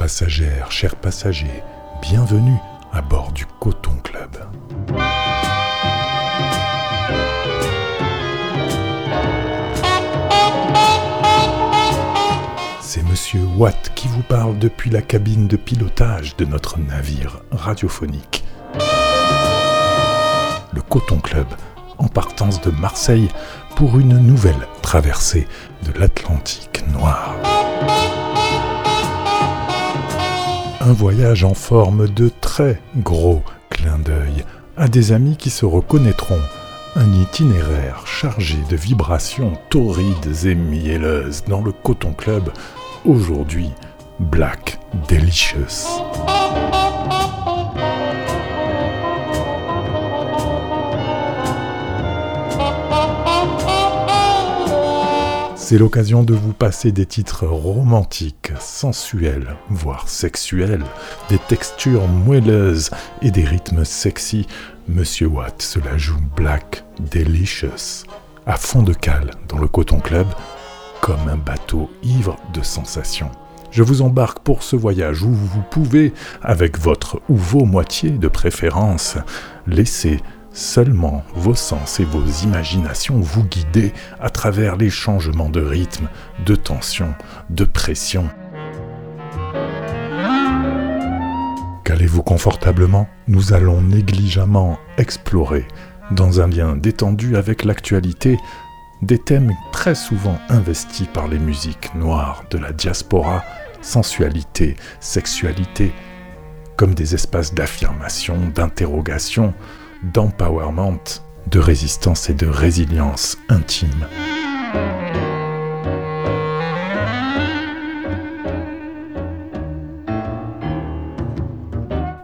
passagères, chers passagers, bienvenue à bord du Coton Club. C'est Monsieur Watt qui vous parle depuis la cabine de pilotage de notre navire radiophonique. Le Coton Club, en partance de Marseille pour une nouvelle traversée de l'Atlantique noir. Un voyage en forme de très gros clin d'œil à des amis qui se reconnaîtront. Un itinéraire chargé de vibrations torrides et mielleuses dans le Coton Club, aujourd'hui Black Delicious. C'est l'occasion de vous passer des titres romantiques, sensuels, voire sexuels, des textures moelleuses et des rythmes sexy. Monsieur Watt cela joue Black Delicious, à fond de cale dans le Coton Club, comme un bateau ivre de sensations. Je vous embarque pour ce voyage où vous pouvez, avec votre ou vos moitiés de préférence, laisser Seulement vos sens et vos imaginations vous guider à travers les changements de rythme, de tension, de pression. Calez-vous confortablement, nous allons négligemment explorer, dans un lien détendu avec l'actualité, des thèmes très souvent investis par les musiques noires de la diaspora, sensualité, sexualité, comme des espaces d'affirmation, d'interrogation, d'empowerment, de résistance et de résilience intime.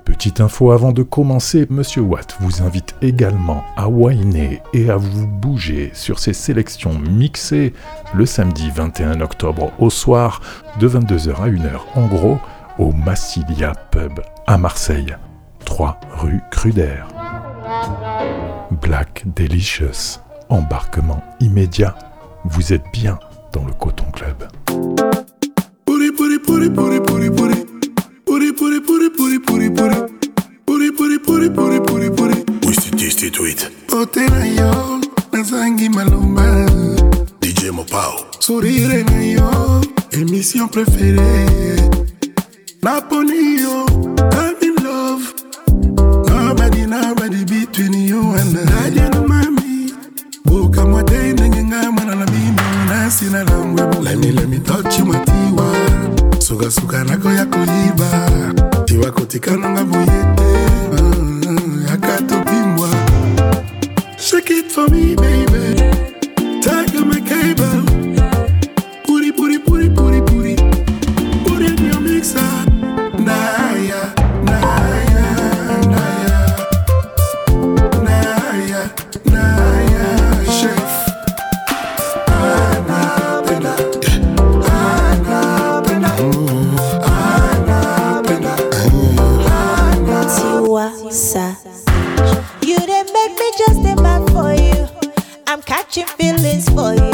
Petite info avant de commencer, Monsieur Watt vous invite également à whiner et à vous bouger sur ses sélections mixées le samedi 21 octobre au soir de 22h à 1h en gros au Massilia Pub à Marseille, 3 rue Cruder. Black Delicious, embarquement immédiat, vous êtes bien dans le Coton Club. DJ Mopao. Sourire na yo Émission préférée. Napoli yo Something already between you and I. Daddy and mommy. Oh, come on, day, nigga, I'm gonna be nice in a long way. Let me, let me touch you, my tiwa. Suga, suga, nako ya kuiba. Tiwa kutika nanga buyete. Mm, mm, Shake it for me, baby. Catching feelings for you.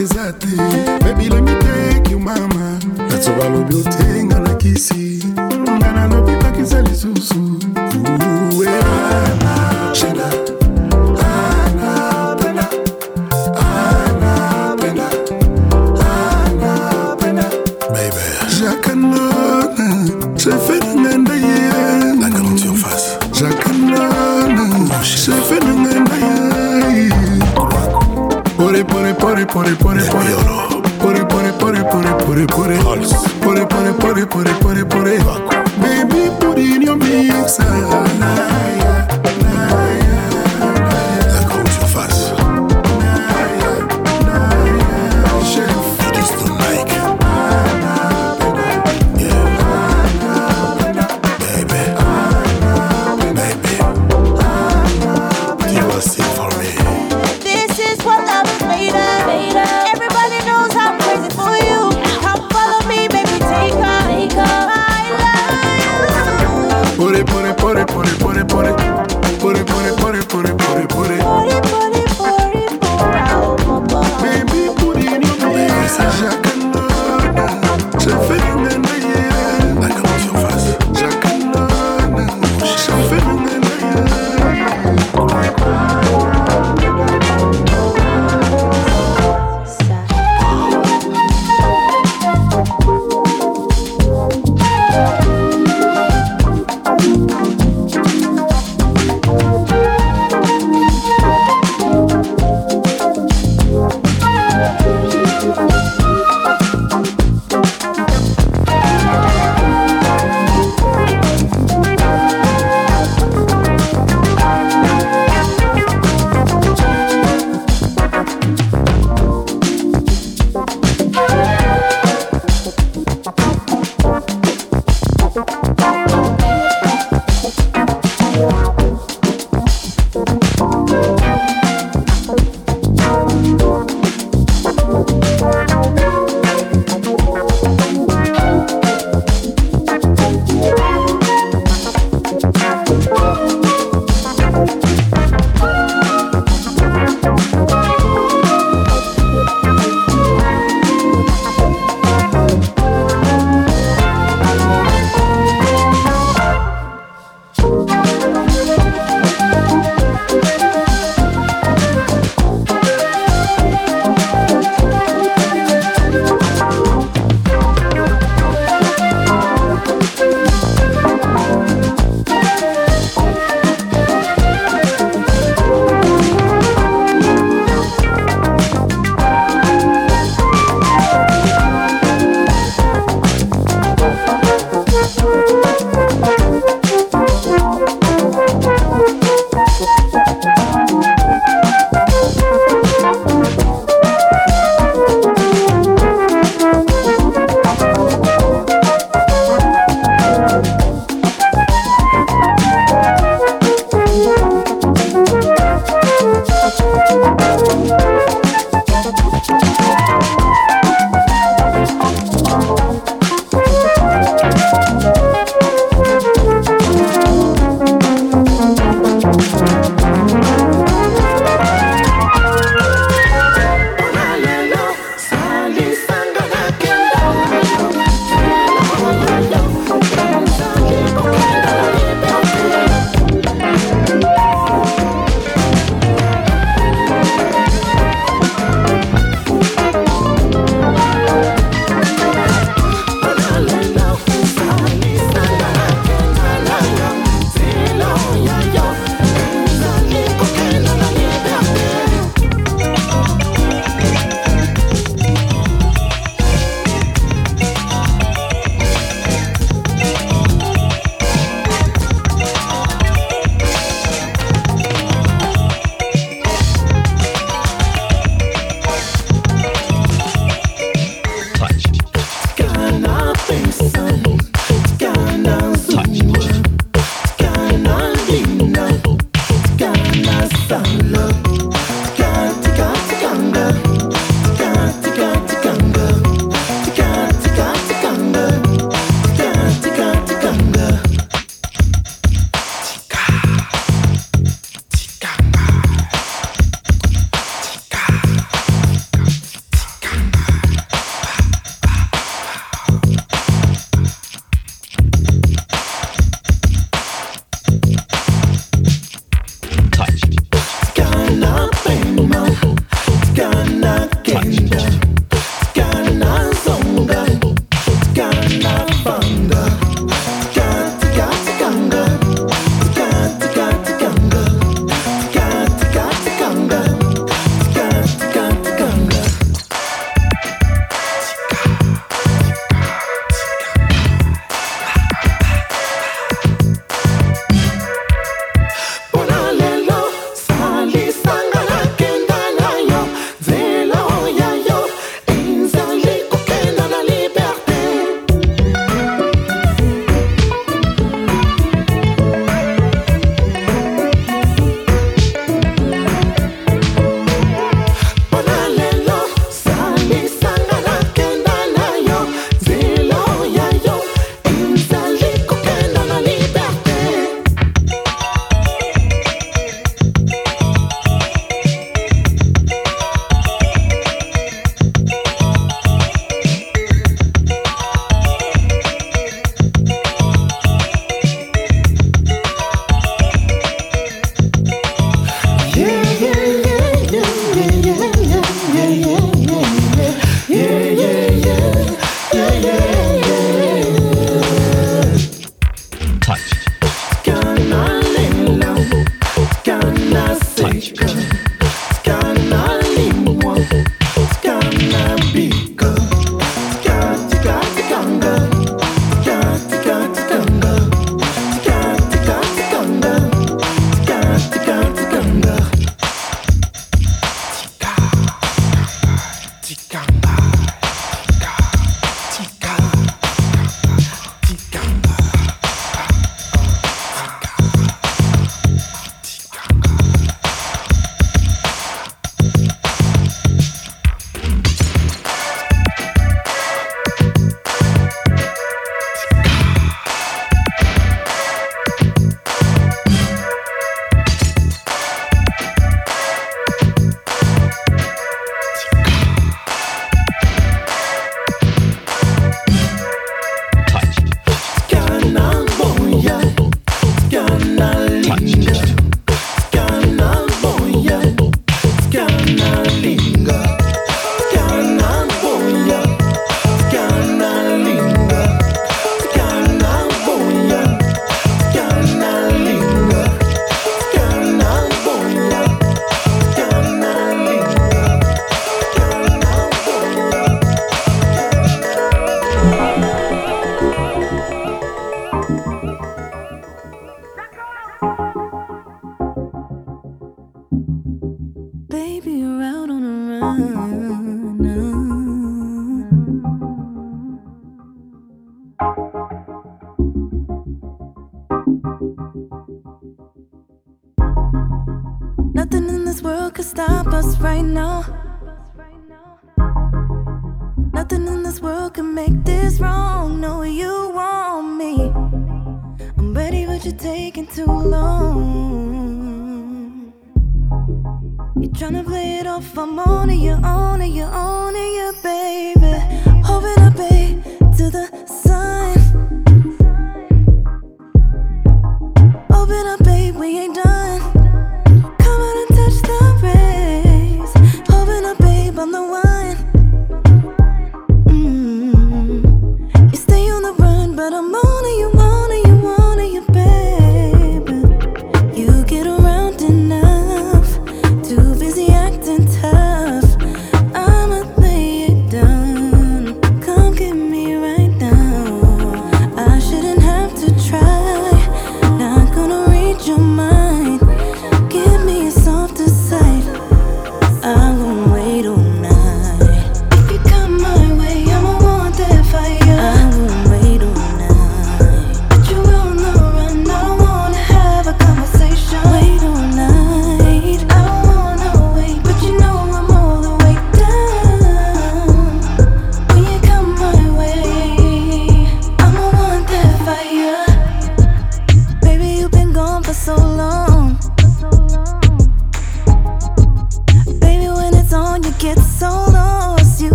Tate zate Baby let me take you mama. Otenga na kisi Ngana no pipa kisa lisusu Uwe ana Shena Ana it, put it, put it, put it, put it, put it, put it, put it, put it. I'm ready, but you're taking too long. You're trying to play it off, I'm on it, you're on you, on you, baby. Hoping I pay to the sun. Open up, babe, we ain't done.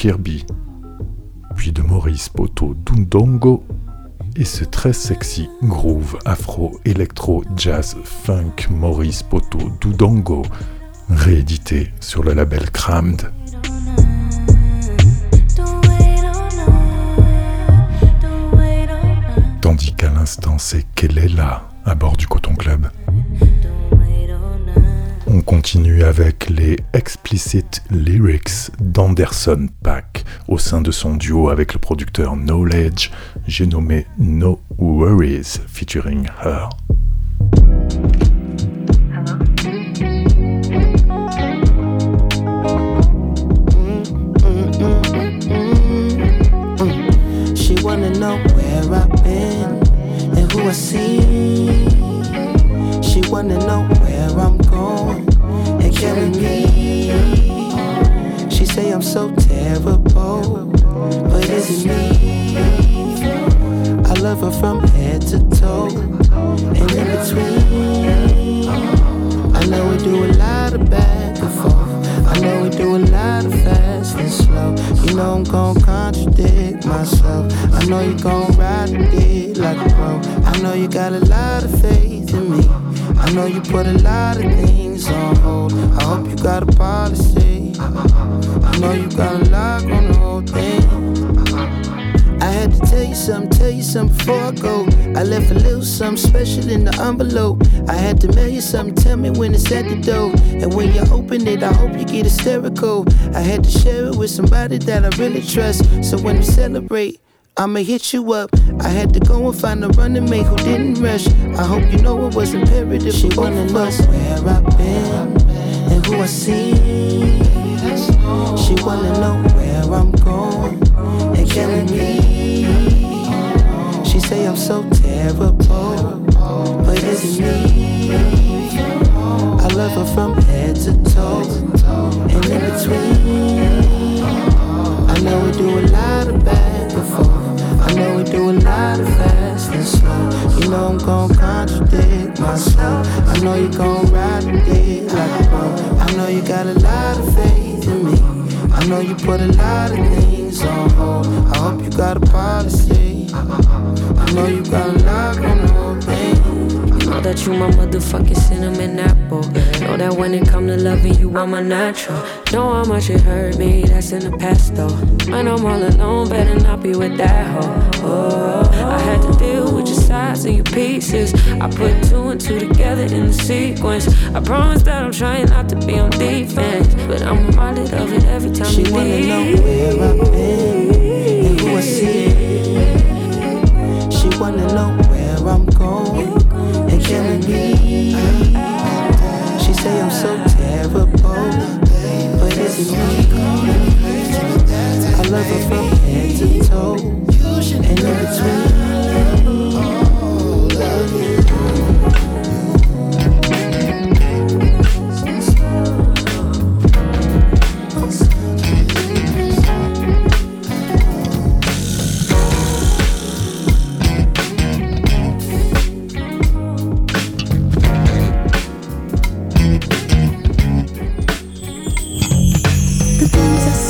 Kirby, puis de Maurice Poto Dundongo et ce très sexy groove afro électro jazz funk Maurice Poto Dudongo réédité sur le label Crammed. Tandis qu'à l'instant c'est qu'elle est là à bord du Coton Club. On continue avec les explicit lyrics d'Anderson Pack au sein de son duo avec le producteur Knowledge, j'ai nommé No Worries featuring Her. She wanna know carry me. She say I'm so terrible, but is it me? I love her from head to toe and in between. I know we do a lot of back and forth. I know we do a lot of fast and slow. You know I'm gon' contradict myself. I know you gon' ride it like a pro. I know you got a lot of faith in me. I know you put a lot of things on hold. I hope you got a policy. I know you got a lock on the whole thing. I had to tell you something, tell you something before I go. I left a little something special in the envelope. I had to mail you something, tell me when it's at the door. And when you open it, I hope you get hysterical. I had to share it with somebody that I really trust. So when we celebrate, I'ma hit you up. I had to go and find a running mate who didn't rush. I hope you know it was imperative. She wanna know where I've been and who I see. She wanna know where I'm going and carry me. She say I'm so terrible, but is it me? I love her from head to toe and in between. I know we do a lot of back and Know we do a lot of fast and slow. You know I'm gon' contradict myself. I know you gon' ride it like a pro. I know you got a lot of faith in me. I know you put a lot of things on hold. I hope you got a policy. I know you got a lock on the whole. Know that you my motherfucking cinnamon apple. Know that when it come to loving you, I'm a natural. Know how much it hurt me, that's in the past though. When I'm all alone, better not be with that hoe. Oh, I had to deal with your sides and your pieces. I put two and two together in the sequence. I promise that I'm trying not to be on defense, but I'm reminded of it every time She you wanna leave. know where I've been and who I see. She wanna know where I'm going carry me. She say I'm so terrible, but is it me? I love her from head to toe and in between.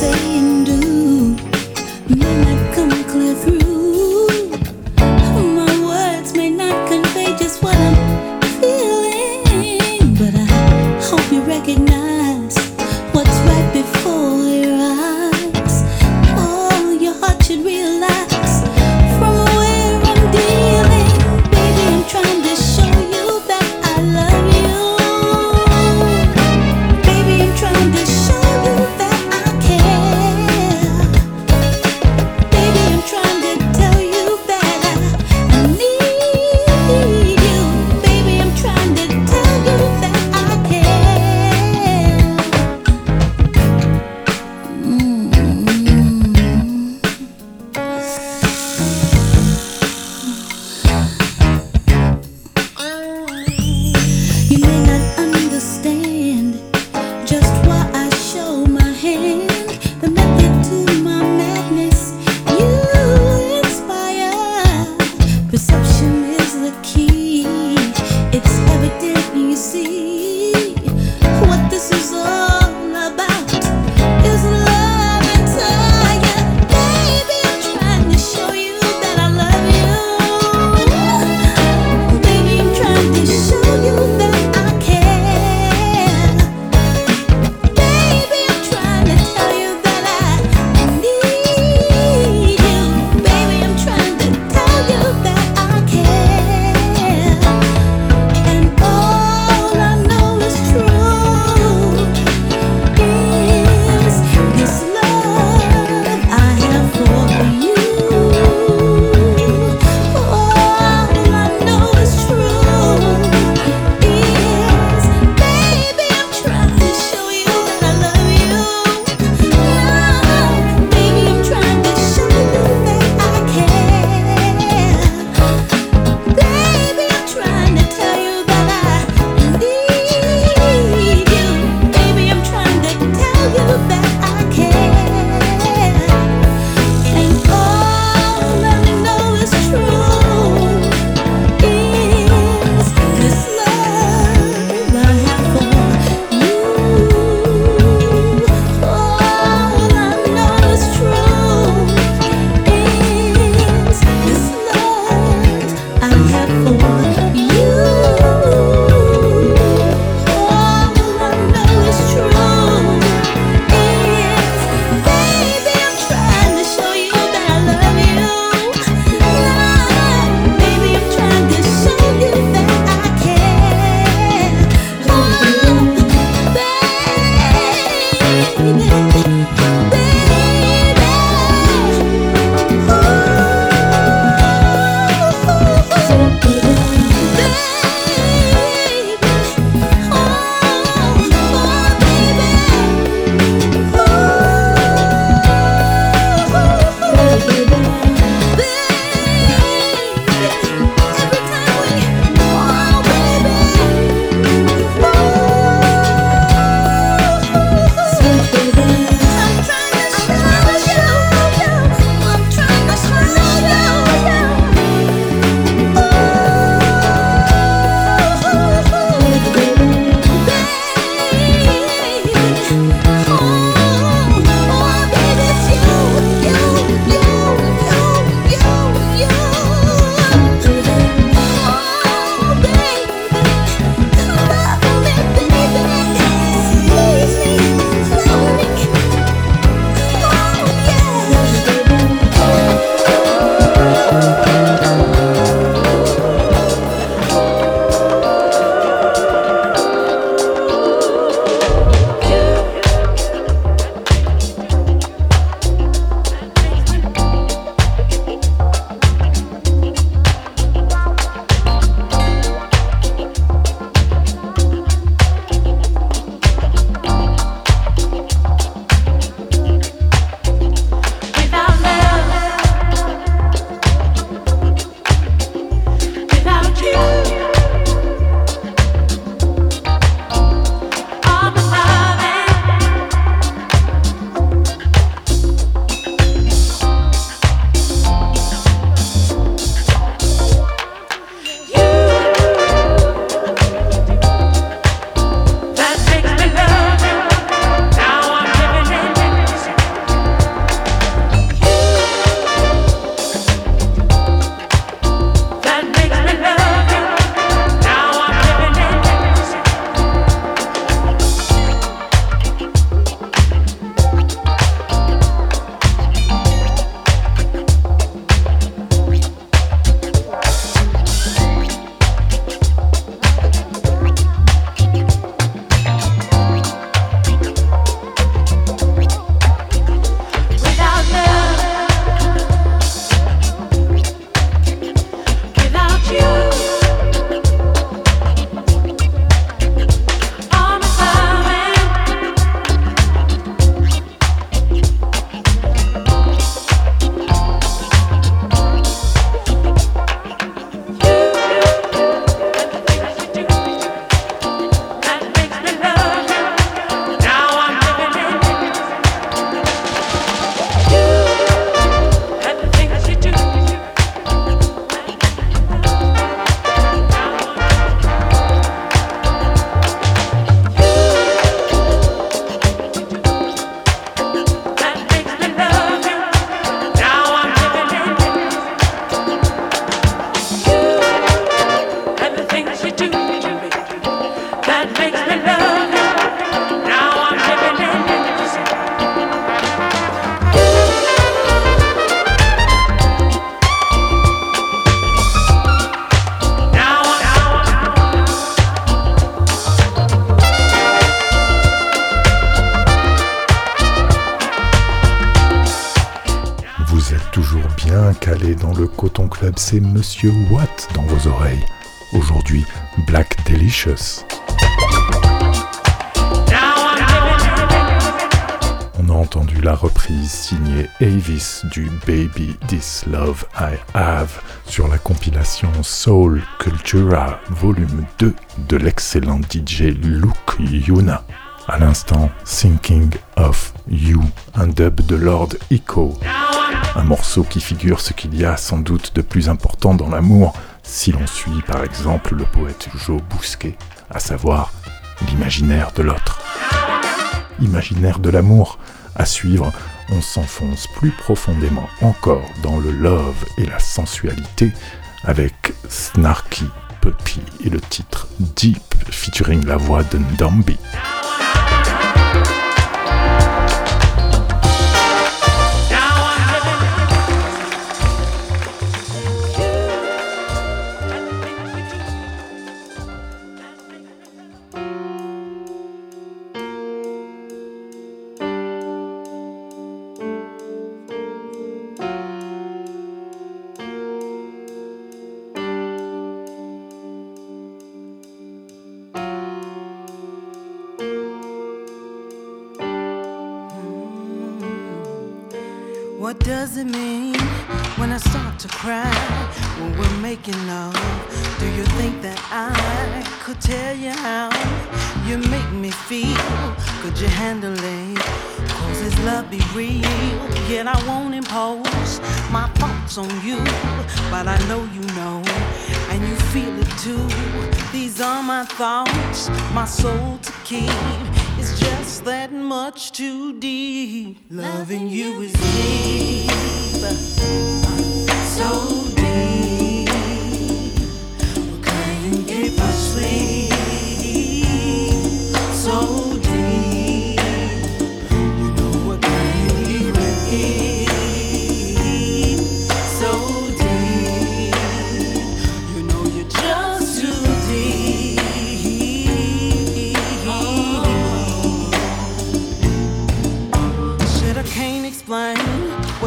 say and do. Monsieur Watt dans vos oreilles. Aujourd'hui, Black Delicious. On a entendu la reprise signée Avis du Baby This Love I Have sur la compilation Soul Cultura volume 2 de l'excellent DJ Luke Yuna. À l'instant, Thinking of You, un dub de Lord Echo. Un morceau qui figure ce qu'il y a sans doute de plus important dans l'amour, si l'on suit par exemple le poète Joe Bousquet, à savoir l'imaginaire de l'autre. Imaginaire de l'amour, à suivre, on s'enfonce plus profondément encore dans le love et la sensualité avec Snarky Puppy et le titre Deep featuring la voix de Ndambi.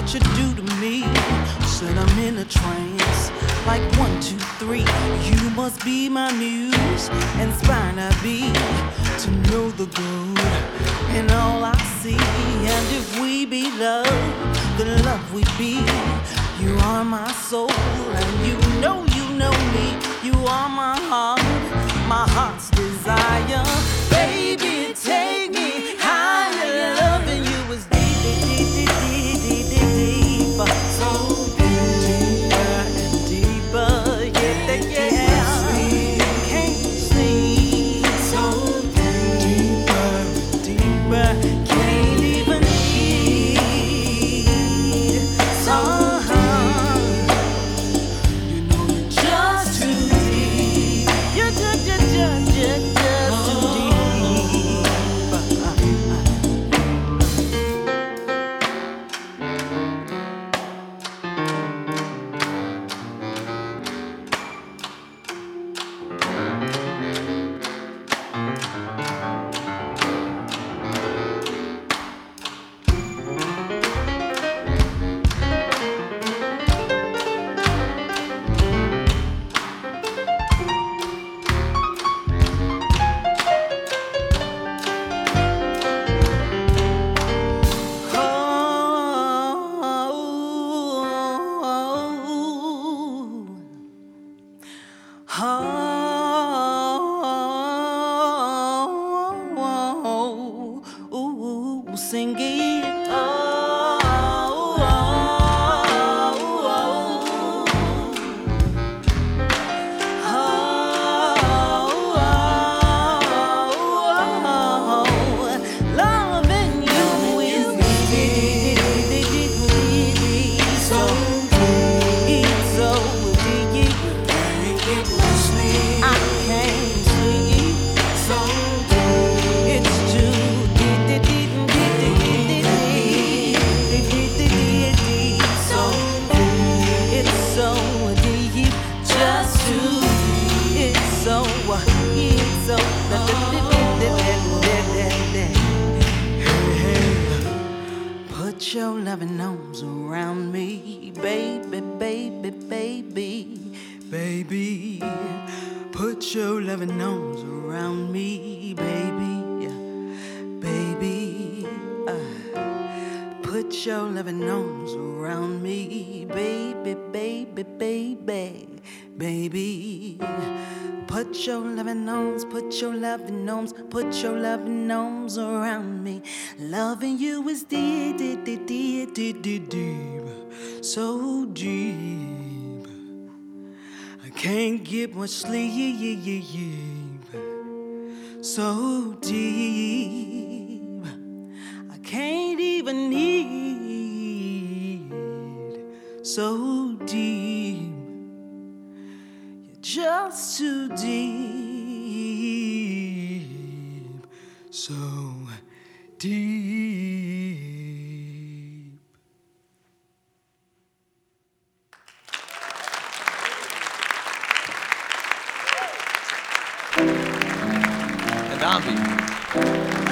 What you do to me. Said I'm in a trance, like one, two, three. You must be my muse, inspired I be to know the good in all I see. And if we be love, the love we be. You are my soul, and you know you know me. You are my heart, my heart's desire. Baby, take me your loving arms around me. Loving you is deep, deep, deep, deep, deep, deep, deep, so deep. I can't get much sleep, so deep. I can't even need, so deep You're just too deep, so deep. And Ambi.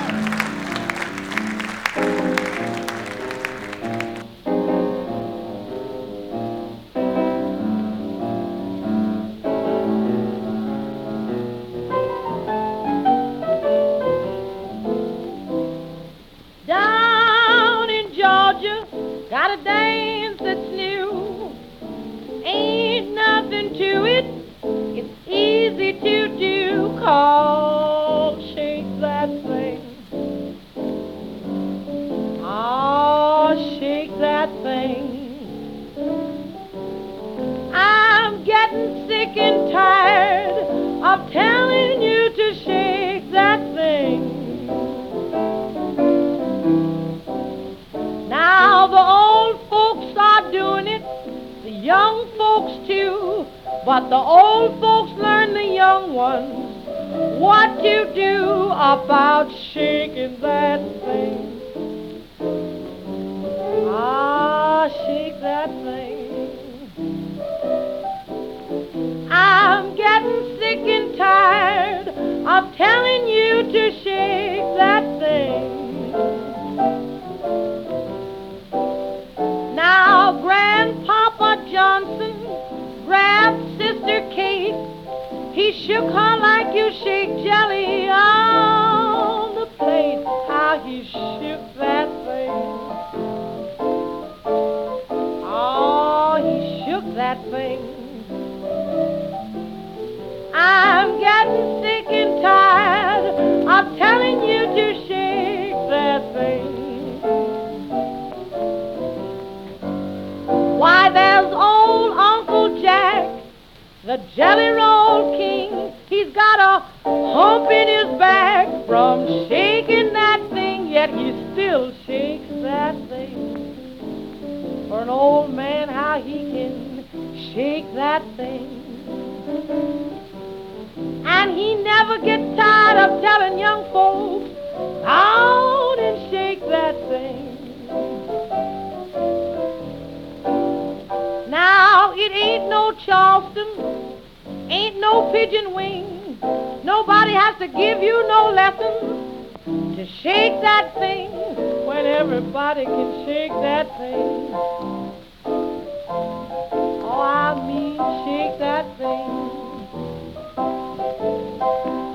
The Jelly Roll King. He's got a hump in his back from shaking that thing, yet he still shakes that thing. For an old man, how he can shake that thing. And he never gets tired of telling young folks, out and shake that thing. Now it ain't no Charleston, ain't no pigeon wing. Nobody has to give you no lessons to shake that thing when everybody can shake that thing. Oh, I mean shake that thing.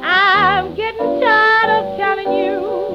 I'm getting tired of telling you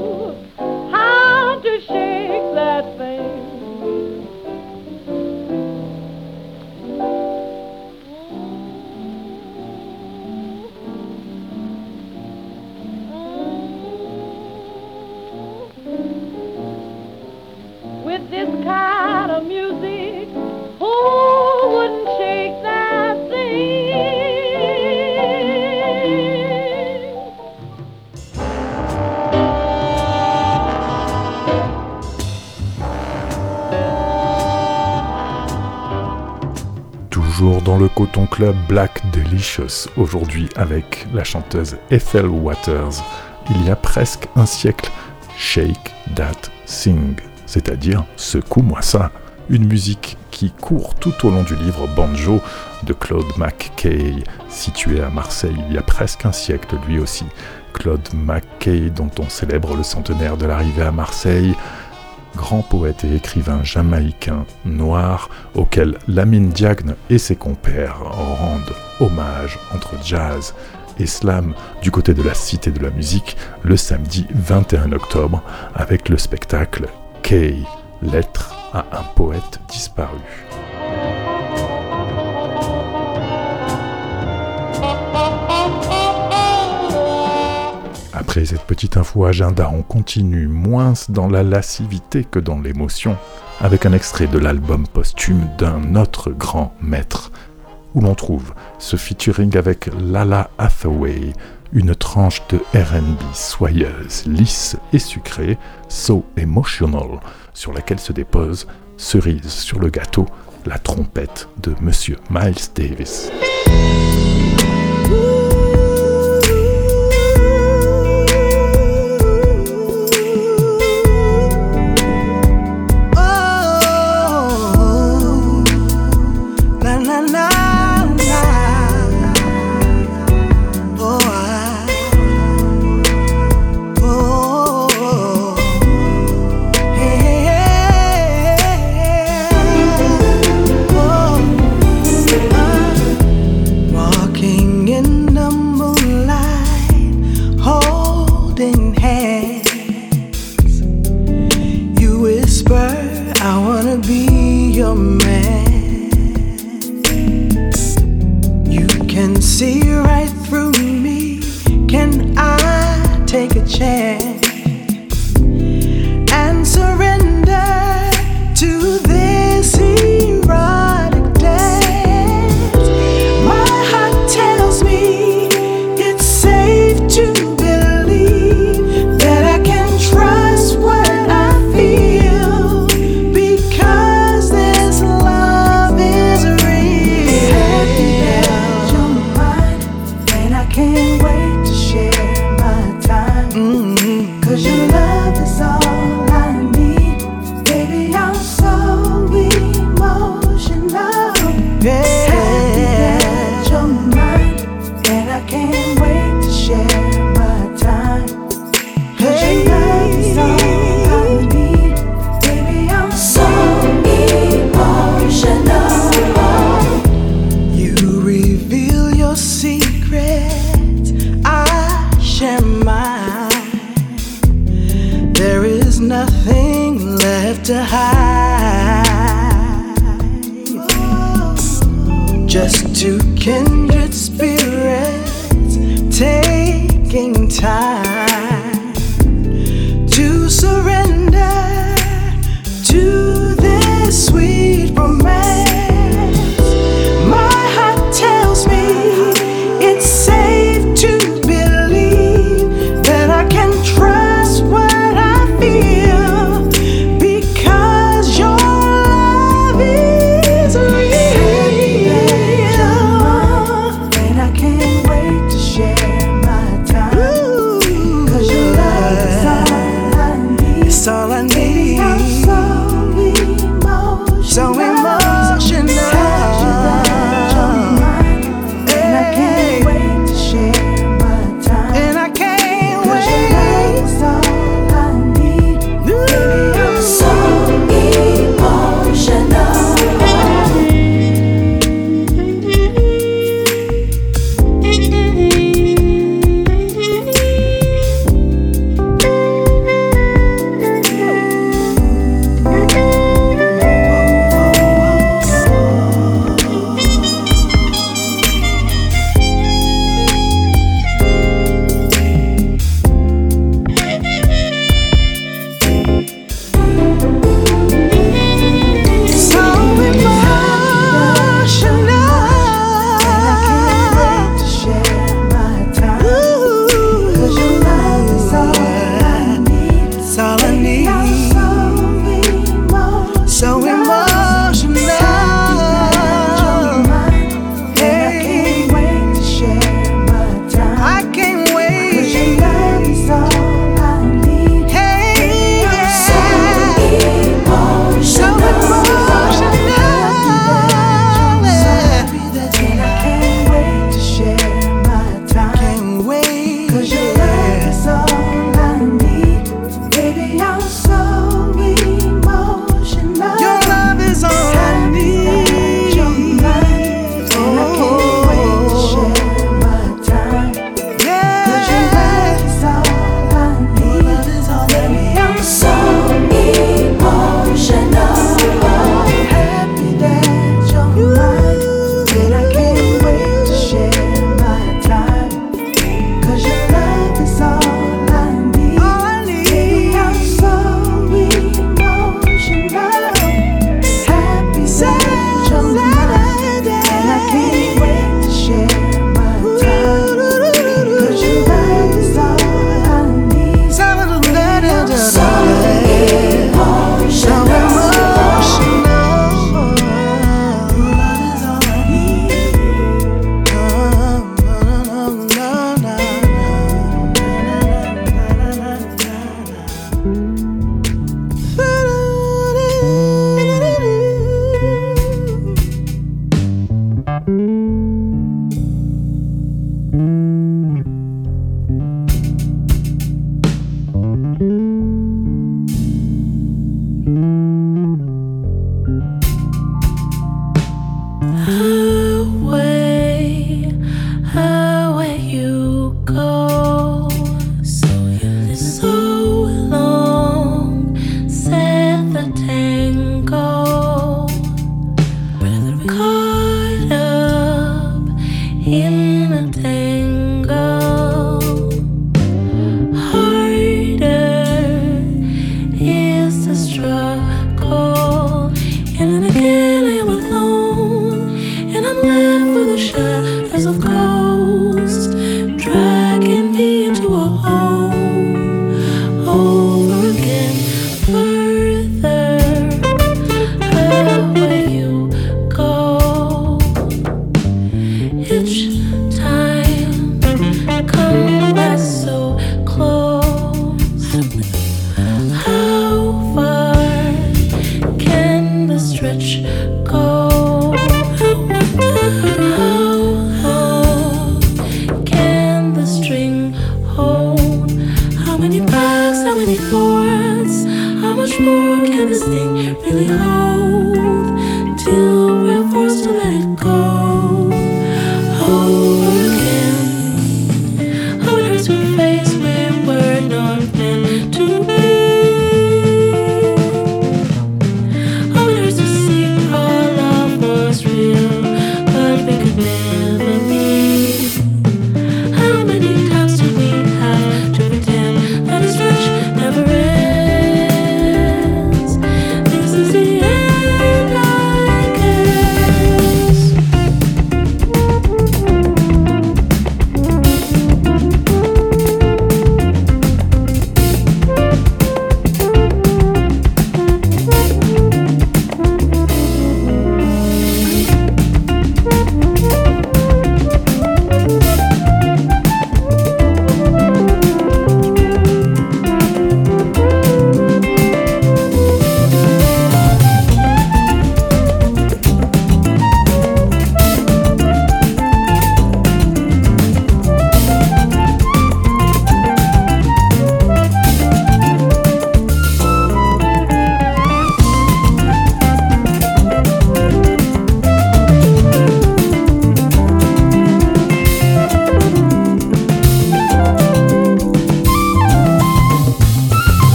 dans le Coton Club Black Delicious, aujourd'hui avec la chanteuse Ethel Waters. Il y a presque un siècle, Shake That Thing, c'est-à-dire Secoue-moi ça. Une musique qui court tout au long du livre Banjo de Claude McKay, situé à Marseille il y a presque un siècle lui aussi. Claude McKay, dont on célèbre le centenaire de l'arrivée à Marseille, grand poète et écrivain jamaïcain noir auquel Lamine Diagne et ses compères rendent hommage entre jazz et slam du côté de la Cité de la Musique le samedi 21 octobre avec le spectacle Kay, lettre à un poète disparu. Après cette petite info agenda, on continue moins dans la lascivité que dans l'émotion, avec un extrait de l'album posthume d'un autre grand maître, où l'on trouve ce featuring avec Lala Hathaway, une tranche de RB soyeuse, lisse et sucrée, so emotional, sur laquelle se dépose, cerise sur le gâteau, la trompette de Monsieur Miles Davis.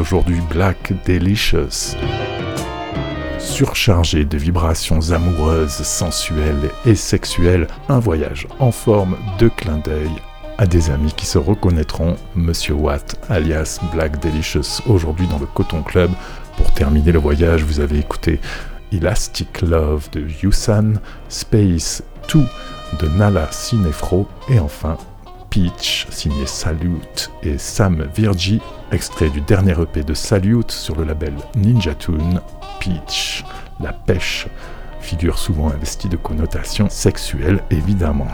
Aujourd'hui Black Delicious. Surchargé de vibrations amoureuses, sensuelles et sexuelles, un voyage en forme de clin d'œil à des amis qui se reconnaîtront, Monsieur Watt, alias Black Delicious, aujourd'hui dans le Coton Club. Pour terminer le voyage, vous avez écouté Elastic Love de Yusan, Space 2 de Nala Cinefro et enfin Peach signé Salute et Sam Virgi, extrait du dernier EP de Salute sur le label Ninja Tune, Peach, la pêche, figure souvent investie de connotations sexuelles évidemment.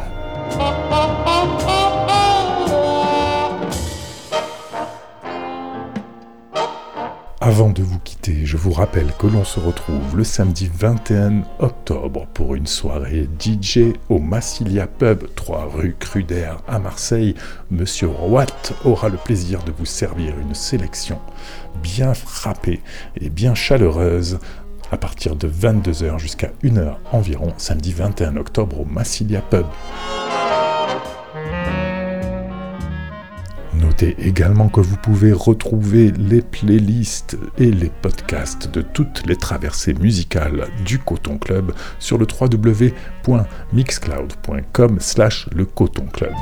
Avant de vous quitter, je vous rappelle que l'on se retrouve le samedi 21 octobre pour une soirée DJ au Massilia Pub, 3 rue Cruder à Marseille. Monsieur Watt aura le plaisir de vous servir une sélection bien frappée et bien chaleureuse à partir de 22h jusqu'à 1h environ, samedi 21 octobre au Massilia Pub. Notez également que vous pouvez retrouver les playlists et les podcasts de toutes les traversées musicales du Coton Club sur le www.mixcloud.com slash le Coton Club.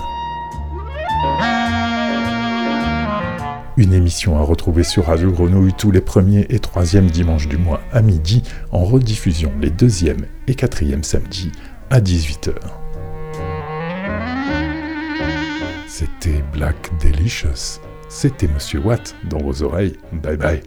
Une émission à retrouver sur Radio Grenouille tous les premiers et troisièmes dimanches du mois à midi, en rediffusion les deuxièmes et quatrièmes samedis à 18h. c'était Black Delicious. C'était Monsieur Watt dans vos oreilles. Bye bye.